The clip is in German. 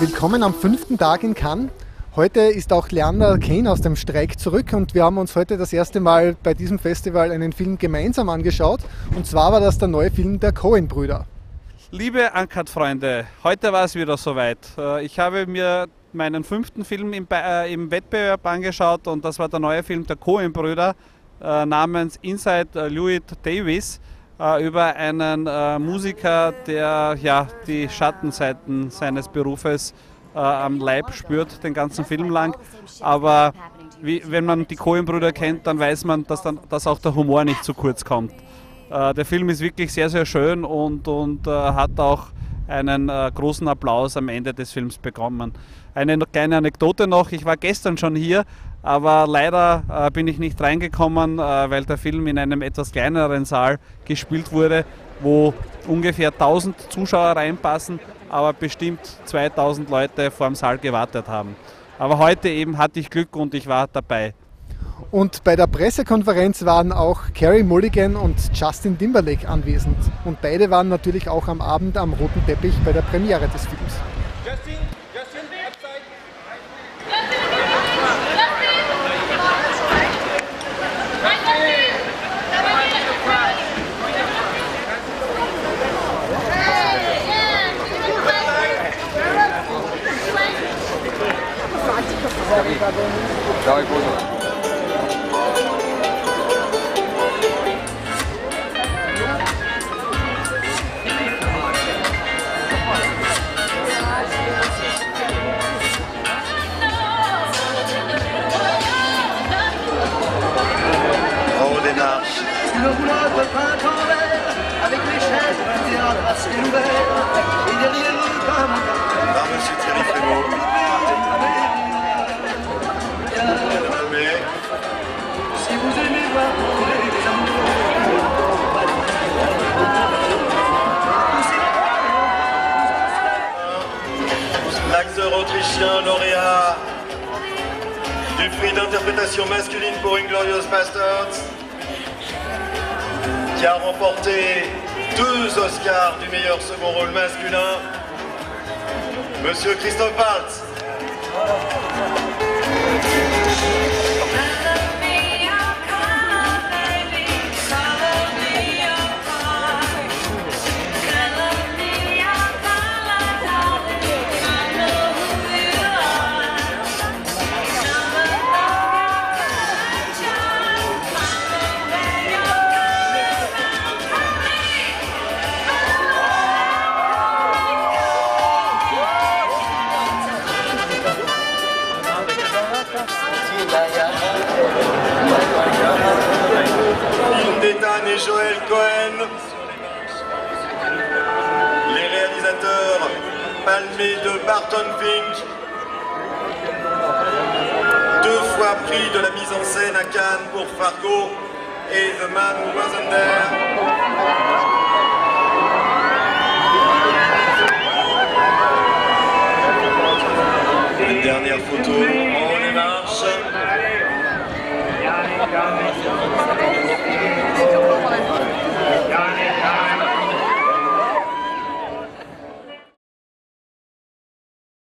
Willkommen am fünften Tag in Cannes. Heute ist auch Leander Kane aus dem Streik zurück und wir haben uns heute das erste Mal bei diesem Festival einen Film gemeinsam angeschaut. Und zwar war das der neue Film der Coen-Brüder. Liebe Uncut-Freunde, heute war es wieder soweit. Äh, ich habe mir meinen fünften Film im, äh, im Wettbewerb angeschaut und das war der neue Film der Coen-Brüder äh, namens Inside Louis Davis äh, über einen äh, Musiker, der ja die Schattenseiten seines Berufes äh, am Leib spürt, den ganzen Film lang. Aber wie, wenn man die Coen-Brüder kennt, dann weiß man, dass, dann, dass auch der Humor nicht zu kurz kommt. Äh, der Film ist wirklich sehr, sehr schön und, und äh, hat auch einen äh, großen Applaus am Ende des Films bekommen. Eine kleine Anekdote noch, ich war gestern schon hier, aber leider äh, bin ich nicht reingekommen, äh, weil der Film in einem etwas kleineren Saal gespielt wurde, wo ungefähr 1000 Zuschauer reinpassen, aber bestimmt 2000 Leute vor dem Saal gewartet haben. Aber heute eben hatte ich Glück und ich war dabei. Und bei der Pressekonferenz waren auch Carrie Mulligan und Justin Timberlake anwesend. Und beide waren natürlich auch am Abend am roten Teppich bei der Premiere des Films. Justin, Justin, Sorry, Le vert, avec les chaises du théâtre à ciel ouvert, et derrière nous comme Par Monsieur Thierry Frémaux. Si vous aimez voir les amours. l'acteur autrichien lauréat du prix d'interprétation masculine pour Inglorious Bastards, qui a remporté deux Oscars du meilleur second rôle masculin, Monsieur Christophe Waltz. Joël Cohen. Les réalisateurs palmés de Barton Fink. Deux fois prix de la mise en scène à Cannes pour Fargo et The Man Who Wasn't There. Dernière photo en démarche.